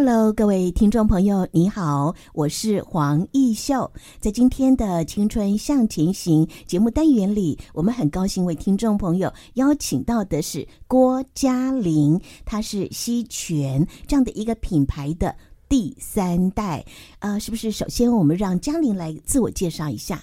Hello，各位听众朋友，你好，我是黄奕秀。在今天的《青春向前行》节目单元里，我们很高兴为听众朋友邀请到的是郭嘉玲，她是西泉这样的一个品牌的第三代。呃，是不是？首先，我们让嘉玲来自我介绍一下。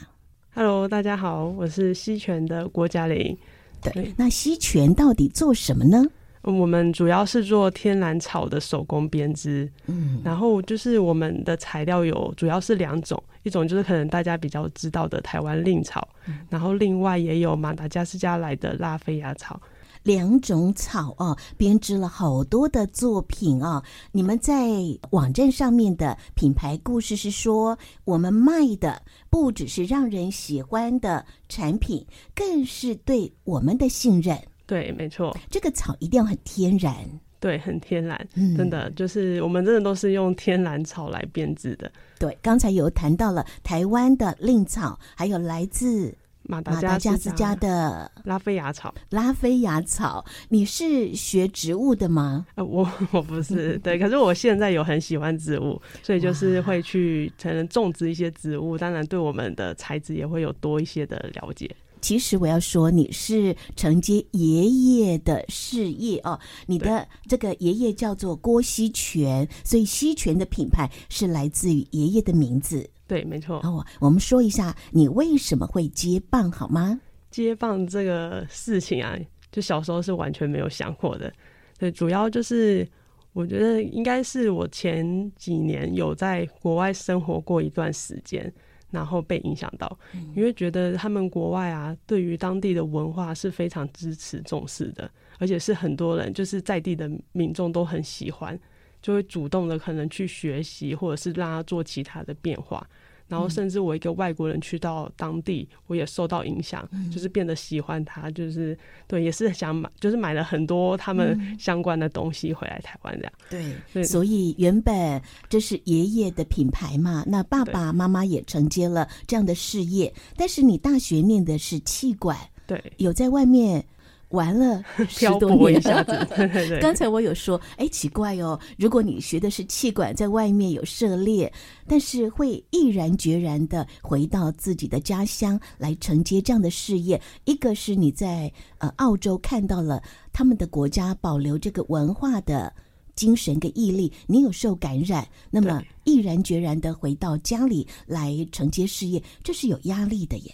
Hello，大家好，我是西泉的郭嘉玲。对，那西泉到底做什么呢？我们主要是做天然草的手工编织，嗯，然后就是我们的材料有主要是两种，一种就是可能大家比较知道的台湾蔺草，嗯，然后另外也有马达加斯加来的拉菲亚草，两种草哦，编织了好多的作品哦。你们在网站上面的品牌故事是说，我们卖的不只是让人喜欢的产品，更是对我们的信任。对，没错，这个草一定要很天然，对，很天然，嗯，真的就是我们真的都是用天然草来编织的。对，刚才有谈到了台湾的蔺草，还有来自马达加斯加的拉菲亚草。拉菲亚草，你是学植物的吗？呃，我我不是，对，可是我现在有很喜欢植物，所以就是会去才能种植一些植物，当然对我们的材质也会有多一些的了解。其实我要说，你是承接爷爷的事业哦。你的这个爷爷叫做郭西全，所以西全的品牌是来自于爷爷的名字。对，没错。哦，我们说一下你为什么会接棒好吗？接棒这个事情啊，就小时候是完全没有想过的。对，主要就是我觉得应该是我前几年有在国外生活过一段时间。然后被影响到，因为觉得他们国外啊，对于当地的文化是非常支持、重视的，而且是很多人就是在地的民众都很喜欢，就会主动的可能去学习，或者是让他做其他的变化。然后甚至我一个外国人去到当地，我也受到影响，嗯、就是变得喜欢他，就是对，也是想买，就是买了很多他们相关的东西回来台湾这样。对，对，所以原本这是爷爷的品牌嘛，那爸爸妈妈也承接了这样的事业，但是你大学念的是气管，对，有在外面。玩了 十多年，一下子。刚才我有说，哎，奇怪哦，如果你学的是气管，在外面有涉猎，但是会毅然决然的回到自己的家乡来承接这样的事业。一个是你在呃澳洲看到了他们的国家保留这个文化的精神跟毅力，你有受感染，那么毅然决然的回到家里来承接事业，这是有压力的耶。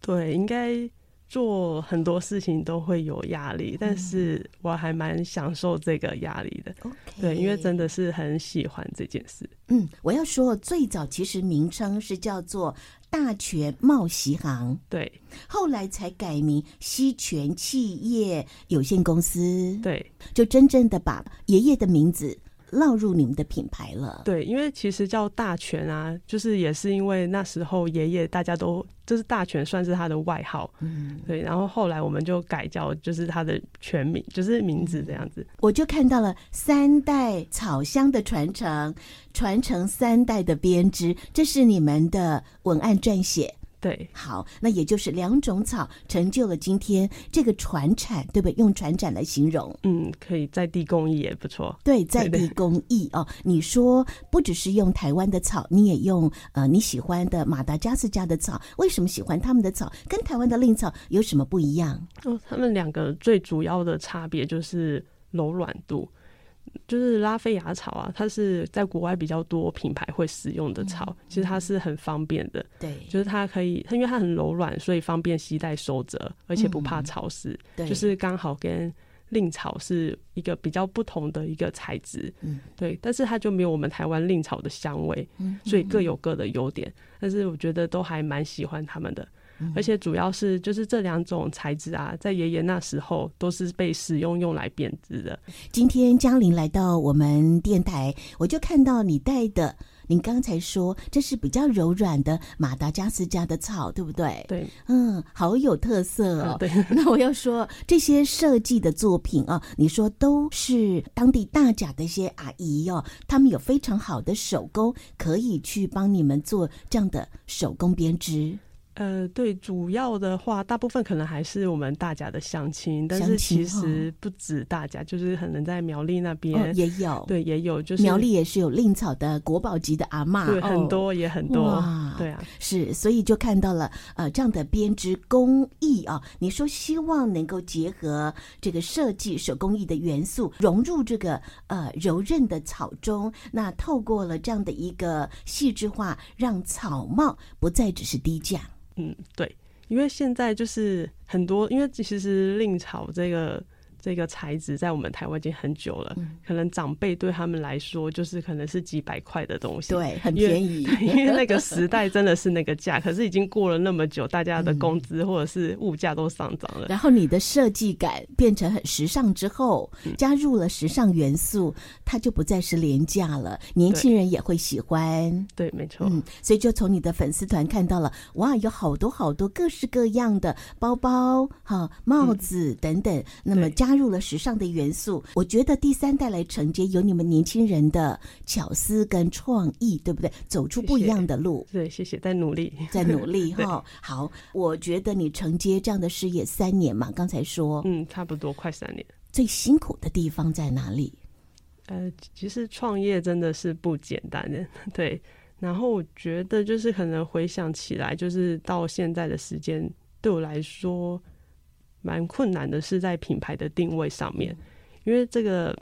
对，应该。做很多事情都会有压力，但是我还蛮享受这个压力的。对，因为真的是很喜欢这件事。嗯，我要说，最早其实名称是叫做大泉贸习行，对，后来才改名西泉企业有限公司，对，就真正的把爷爷的名字烙入你们的品牌了。对，因为其实叫大全啊，就是也是因为那时候爷爷大家都就是大全算是他的外号，嗯，对。然后后来我们就改叫就是他的全名，就是名字这样子。我就看到了三代草香的传承，传承三代的编织，这是你们的文案撰写。对，好，那也就是两种草成就了今天这个传产，对不对？用传产来形容，嗯，可以在地工艺也不错。对，在地 工艺哦，你说不只是用台湾的草，你也用呃你喜欢的马达加斯加的草，为什么喜欢他们的草？跟台湾的令草有什么不一样？哦，他们两个最主要的差别就是柔软度。就是拉菲亚草啊，它是在国外比较多品牌会使用的草，嗯、其实它是很方便的。对，就是它可以，它因为它很柔软，所以方便携带收折，而且不怕潮湿。对、嗯，就是刚好跟蔺草是一个比较不同的一个材质。嗯，对，但是它就没有我们台湾蔺草的香味，嗯，所以各有各的优点。但是我觉得都还蛮喜欢他们的。而且主要是就是这两种材质啊，在爷爷那时候都是被使用用来编织的。今天嘉玲来到我们电台，我就看到你带的您刚才说这是比较柔软的马达加斯加的草，对不对？对，嗯，好有特色哦。嗯、对，那我要说这些设计的作品啊，你说都是当地大甲的一些阿姨哦，他们有非常好的手工，可以去帮你们做这样的手工编织。呃，对，主要的话，大部分可能还是我们大家的乡亲，但是其实不止大家，就是可能在苗栗那边、哦、也有，对，也有，就是苗栗也是有蔺草的国宝级的阿嬷，对，很多、哦、也很多，对啊，是，所以就看到了呃这样的编织工艺啊，你说希望能够结合这个设计手工艺的元素，融入这个呃柔韧的草中，那透过了这样的一个细致化，让草帽不再只是低价。嗯，对，因为现在就是很多，因为其实令草这个。这个材质在我们台湾已经很久了，嗯、可能长辈对他们来说就是可能是几百块的东西，对，很便宜。因为那个时代真的是那个价，可是已经过了那么久，大家的工资或者是物价都上涨了。然后你的设计感变成很时尚之后，加入了时尚元素，它就不再是廉价了，年轻人也会喜欢。对，没错。嗯，所以就从你的粉丝团看到了，哇，有好多好多各式各样的包包、哈帽子等等，嗯、那么加。加入了时尚的元素，我觉得第三代来承接有你们年轻人的巧思跟创意，对不对？走出不一样的路。对，谢谢，在努力，在努力 哈。好，我觉得你承接这样的事业三年嘛，刚才说，嗯，差不多快三年。最辛苦的地方在哪里？呃，其实创业真的是不简单的，对。然后我觉得就是可能回想起来，就是到现在的时间，对我来说。蛮困难的是在品牌的定位上面，因为这个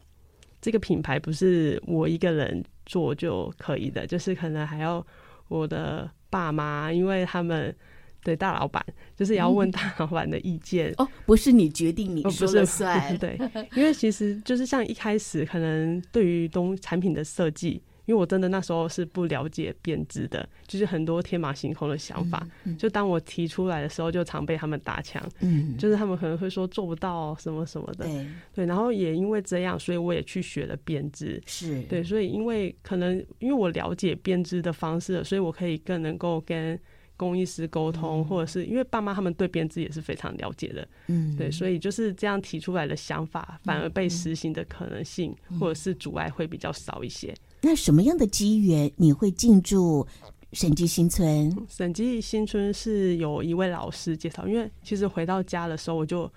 这个品牌不是我一个人做就可以的，就是可能还要我的爸妈，因为他们对大老板就是要问大老板的意见、嗯、哦，不是你决定你说了算，哦、对，因为其实就是像一开始可能对于东产品的设计。因为我真的那时候是不了解编织的，就是很多天马行空的想法。嗯嗯、就当我提出来的时候，就常被他们打枪。嗯，就是他们可能会说做不到什么什么的。对，对，然后也因为这样，所以我也去学了编织。是对，所以因为可能因为我了解编织的方式，所以我可以更能够跟工艺师沟通，嗯、或者是因为爸妈他们对编织也是非常了解的。嗯，对，所以就是这样提出来的想法，反而被实行的可能性、嗯、或者是阻碍会比较少一些。那什么样的机缘你会进驻审计新村？审计新村是有一位老师介绍，因为其实回到家的时候，我就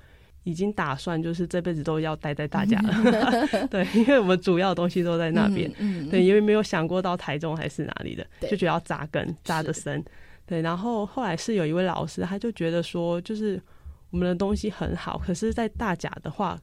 已经打算就是这辈子都要待在大家了。对，因为我们主要的东西都在那边。嗯，嗯对，因为没有想过到台中还是哪里的，就觉得要扎根扎得深。对，然后后来是有一位老师，他就觉得说，就是我们的东西很好，可是在大甲的话。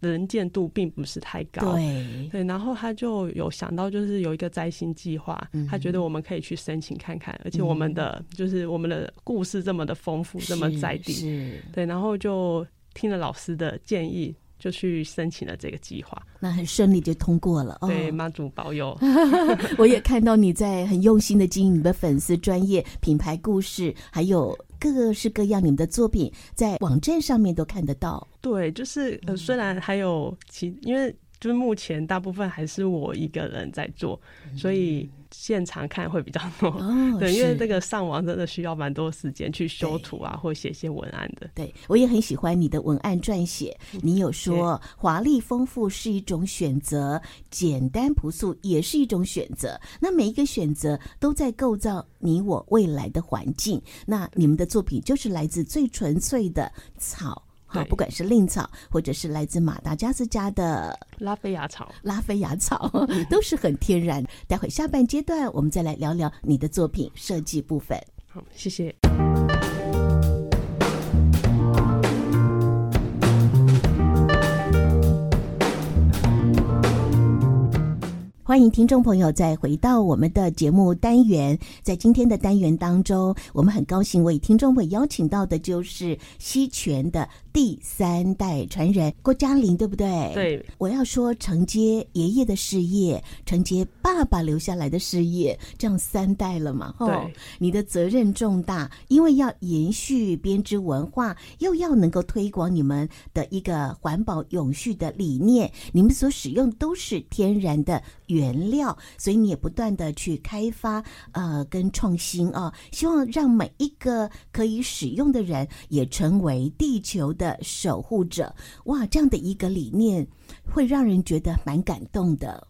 能见度并不是太高，对。对，然后他就有想到，就是有一个摘星计划，嗯、他觉得我们可以去申请看看，而且我们的、嗯、就是我们的故事这么的丰富，这么在地，对，然后就听了老师的建议。就去申请了这个计划，那很顺利就通过了。对，妈祖保佑。我也看到你在很用心的经营你的粉丝专业品牌故事，还有各式各样你们的作品，在网站上面都看得到。对，就是呃，虽然还有其，因为就是目前大部分还是我一个人在做，所以。现场看会比较多，哦、对，因为这个上网真的需要蛮多时间去修图啊，或写一些文案的。对，我也很喜欢你的文案撰写，你有说华丽丰富是一种选择，简单朴素也是一种选择。那每一个选择都在构造你我未来的环境。那你们的作品就是来自最纯粹的草。好，不管是蔺草，或者是来自马达加斯加的拉菲亚草，拉菲亚草 都是很天然。待会下半阶段，我们再来聊聊你的作品设计部分。好，谢谢。欢迎听众朋友再回到我们的节目单元，在今天的单元当中，我们很高兴为听众朋友邀请到的就是西泉的第三代传人郭嘉玲，对不对？对，我要说承接爷爷的事业，承接爸爸留下来的事业，这样三代了嘛？哦，对，你的责任重大，因为要延续编织文化，又要能够推广你们的一个环保永续的理念，你们所使用都是天然的原料，所以你也不断的去开发，呃，跟创新啊，希望让每一个可以使用的人也成为地球的。的守护者，哇，这样的一个理念会让人觉得蛮感动的。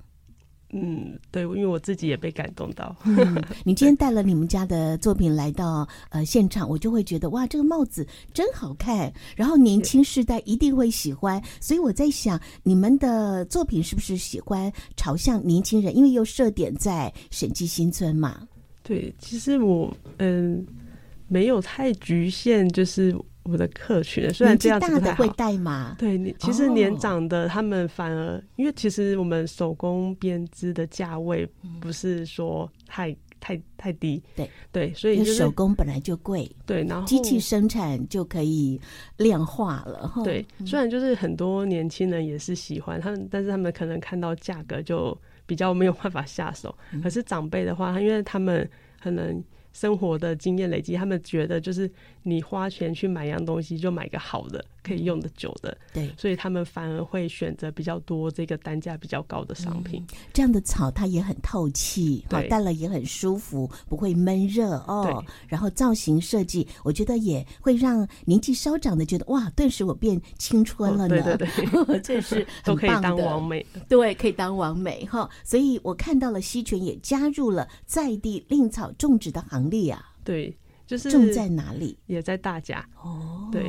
嗯，对，因为我自己也被感动到。嗯，你今天带了你们家的作品来到呃现场，我就会觉得哇，这个帽子真好看，然后年轻世代一定会喜欢。所以我在想，你们的作品是不是喜欢朝向年轻人？因为又设点在审计新村嘛。对，其实我嗯没有太局限，就是。我的客群虽然这样子不太好，大的会带嘛？对，你其实年长的他们反而，因为其实我们手工编织的价位不是说太太太低，对对，所以手工本来就贵，对，然后机器生产就可以量化了。对，虽然就是很多年轻人也是喜欢他们，但是他们可能看到价格就比较没有办法下手。可是长辈的话，因为他们可能。生活的经验累积，他们觉得就是你花钱去买一样东西，就买个好的。可以用的久的，对，所以他们反而会选择比较多这个单价比较高的商品。嗯、这样的草它也很透气，好戴了也很舒服，不会闷热哦。然后造型设计，我觉得也会让年纪稍长的觉得哇，顿时我变青春了呢。哦、对对对，这是都可以当王美，对，可以当王美哈。所以我看到了西泉也加入了在地令草种植的行列啊。对。就是种在哪里？也在大家哦。对，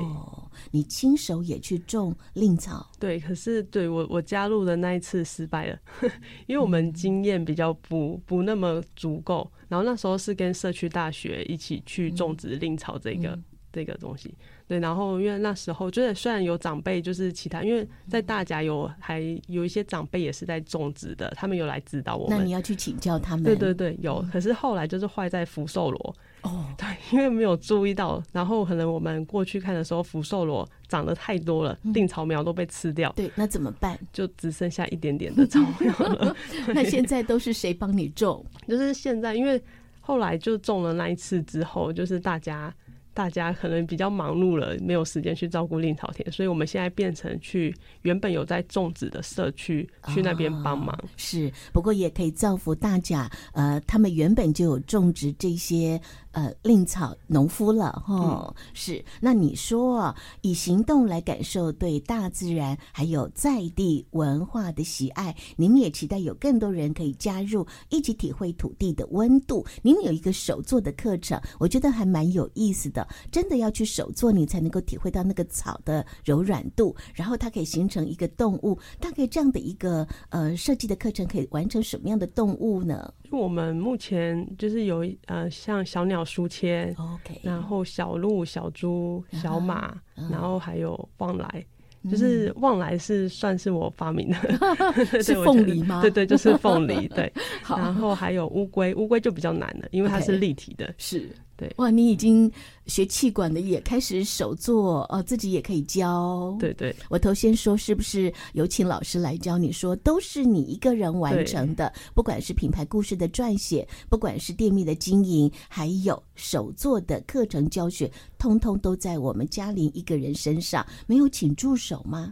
你亲手也去种令草？对，可是对我我加入的那一次失败了，因为我们经验比较不不那么足够。然后那时候是跟社区大学一起去种植令草这个、嗯、这个东西。对，然后因为那时候就是虽然有长辈，就是其他，因为在大家有还有一些长辈也是在种植的，他们有来指导我们。那你要去请教他们？对对对，有。可是后来就是坏在福寿螺。哦，对，因为没有注意到，然后可能我们过去看的时候，福寿螺长得太多了，蔺、嗯、草苗都被吃掉。对，那怎么办？就只剩下一点点的草苗了。那现在都是谁帮你种？就是现在，因为后来就种了那一次之后，就是大家。大家可能比较忙碌了，没有时间去照顾令草田，所以我们现在变成去原本有在种植的社区去那边帮忙。哦。是，不过也可以造福大家。呃，他们原本就有种植这些。呃，令草农夫了哈、哦嗯，是。那你说，以行动来感受对大自然还有在地文化的喜爱，你们也期待有更多人可以加入，一起体会土地的温度。你们有一个手做的课程，我觉得还蛮有意思的。真的要去手做，你才能够体会到那个草的柔软度，然后它可以形成一个动物。大概这样的一个呃设计的课程，可以完成什么样的动物呢？我们目前就是有呃，像小鸟。书签，OK，然后小鹿、小猪、小马，uh -huh. 然后还有旺来，就是旺来是算是我发明的，是凤梨吗？对对，就是凤梨，对。然后还有乌龟，乌龟就比较难了，因为它是立体的.是。对，哇，你已经学气管的也开始手作哦，自己也可以教。对对，我头先说是不是有请老师来教你说，都是你一个人完成的，不管是品牌故事的撰写，不管是店面的经营，还有手做的课程教学，通通都在我们嘉玲一个人身上，没有请助手吗？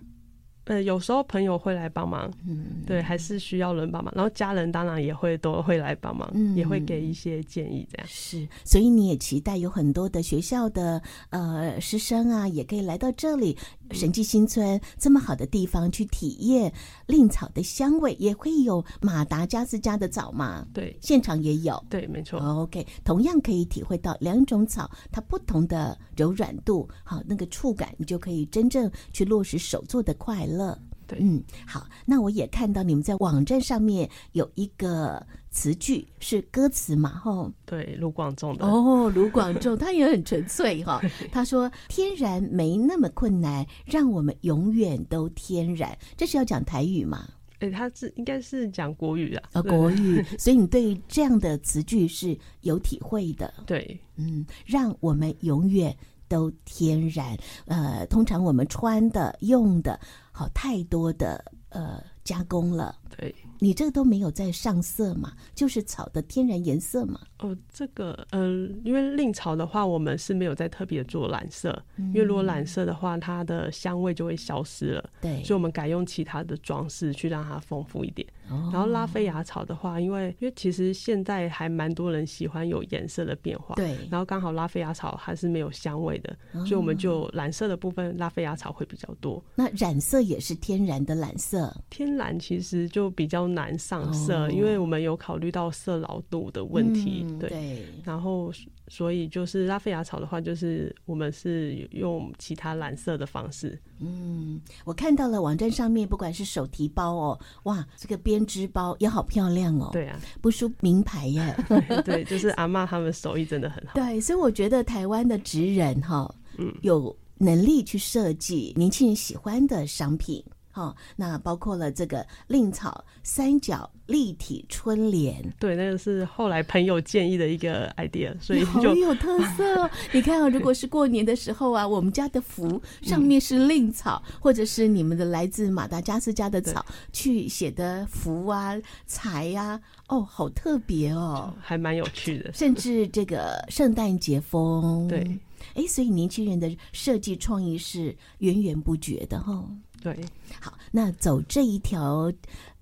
呃，有时候朋友会来帮忙，嗯，对，还是需要人帮忙。然后家人当然也会都会来帮忙，嗯，也会给一些建议，这样是。所以你也期待有很多的学校的呃师生啊，也可以来到这里神迹新村这么好的地方去体验令草的香味，也会有马达加斯加的草嘛？对，现场也有，对，没错。OK，同样可以体会到两种草它不同的柔软度，好，那个触感，你就可以真正去落实手做的快乐。乐，对，嗯，好，那我也看到你们在网站上面有一个词句是歌词嘛，吼，对，卢广仲的。哦，卢广仲他也很纯粹哈，他说天然没那么困难，让我们永远都天然，这是要讲台语吗？哎、欸，他是应该是讲国语啊，啊，国语，所以你对这样的词句是有体会的，对，嗯，让我们永远都天然。呃，通常我们穿的、用的，好太多的呃加工了。对。你这个都没有在上色嘛？就是草的天然颜色嘛？哦，这个，嗯、呃，因为蔺草的话，我们是没有在特别做染色，嗯、因为如果染色的话，它的香味就会消失了。对，所以我们改用其他的装饰去让它丰富一点。哦、然后拉菲亚草的话，因为因为其实现在还蛮多人喜欢有颜色的变化。对，然后刚好拉菲亚草它是没有香味的，哦、所以我们就染色的部分拉菲亚草会比较多。那染色也是天然的染色？天然其实就比较难上色，哦、因为我们有考虑到色牢度的问题。嗯、对，对然后。所以就是拉菲亚草的话，就是我们是用其他染色的方式。嗯，我看到了网站上面，不管是手提包哦，哇，这个编织包也好漂亮哦。对啊，不输名牌耶。对，就是阿妈他们手艺真的很好。对，所以我觉得台湾的职人哈，嗯，有能力去设计年轻人喜欢的商品。好、哦，那包括了这个蔺草三角立体春联，对，那个是后来朋友建议的一个 idea，所以就好有特色哦。你看啊，如果是过年的时候啊，我们家的福上面是蔺草，嗯、或者是你们的来自马达加斯加的草去写的福啊、财呀、啊，哦，好特别哦，还蛮有趣的。甚至这个圣诞节风，对，哎，所以年轻人的设计创意是源源不绝的哈、哦。对，好，那走这一条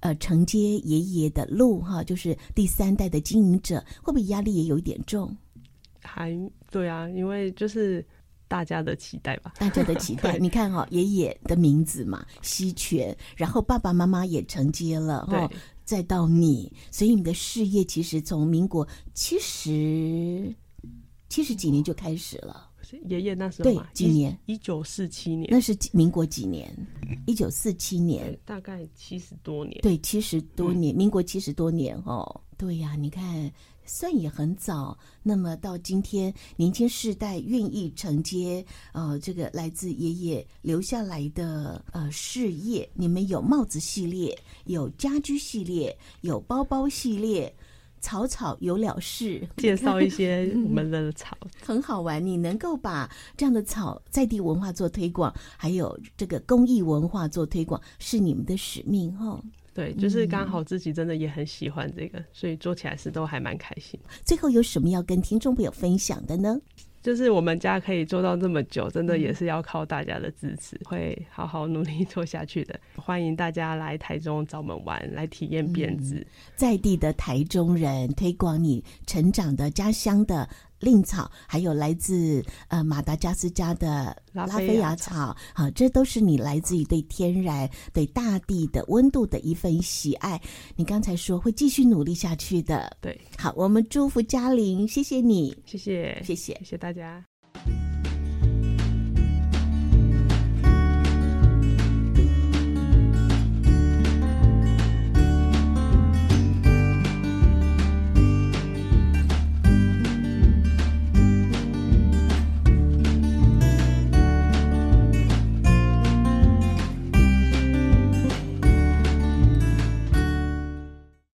呃承接爷爷的路哈，就是第三代的经营者，会不会压力也有一点重？还对啊，因为就是大家的期待吧，大家的期待。你看哈、哦，爷爷的名字嘛，西泉，然后爸爸妈妈也承接了哈，对再到你，所以你的事业其实从民国七十七十几年就开始了。爷爷那时候对几年？一九四七年，那是民国几年？一九四七年，大概七十多年。对，七十多年，嗯、民国七十多年哦。对呀、啊，你看算也很早。那么到今天，年轻世代愿意承接呃这个来自爷爷留下来的呃事业。你们有帽子系列，有家居系列，有包包系列。草草有了事，介绍一些我们的草，很好玩。你能够把这样的草在地文化做推广，还有这个公益文化做推广，是你们的使命哦。对，就是刚好自己真的也很喜欢这个，所以做起来是都还蛮开心。最后有什么要跟听众朋友分享的呢？就是我们家可以做到这么久，真的也是要靠大家的支持，嗯、会好好努力做下去的。欢迎大家来台中找我们玩，来体验编织、嗯，在地的台中人推广你成长的家乡的。蔺草，还有来自呃马达加斯加的拉菲亚草，好，这都是你来自于对天然、对大地的温度的一份喜爱。你刚才说会继续努力下去的，对，好，我们祝福嘉玲，谢谢你，谢谢，谢谢，谢谢大家。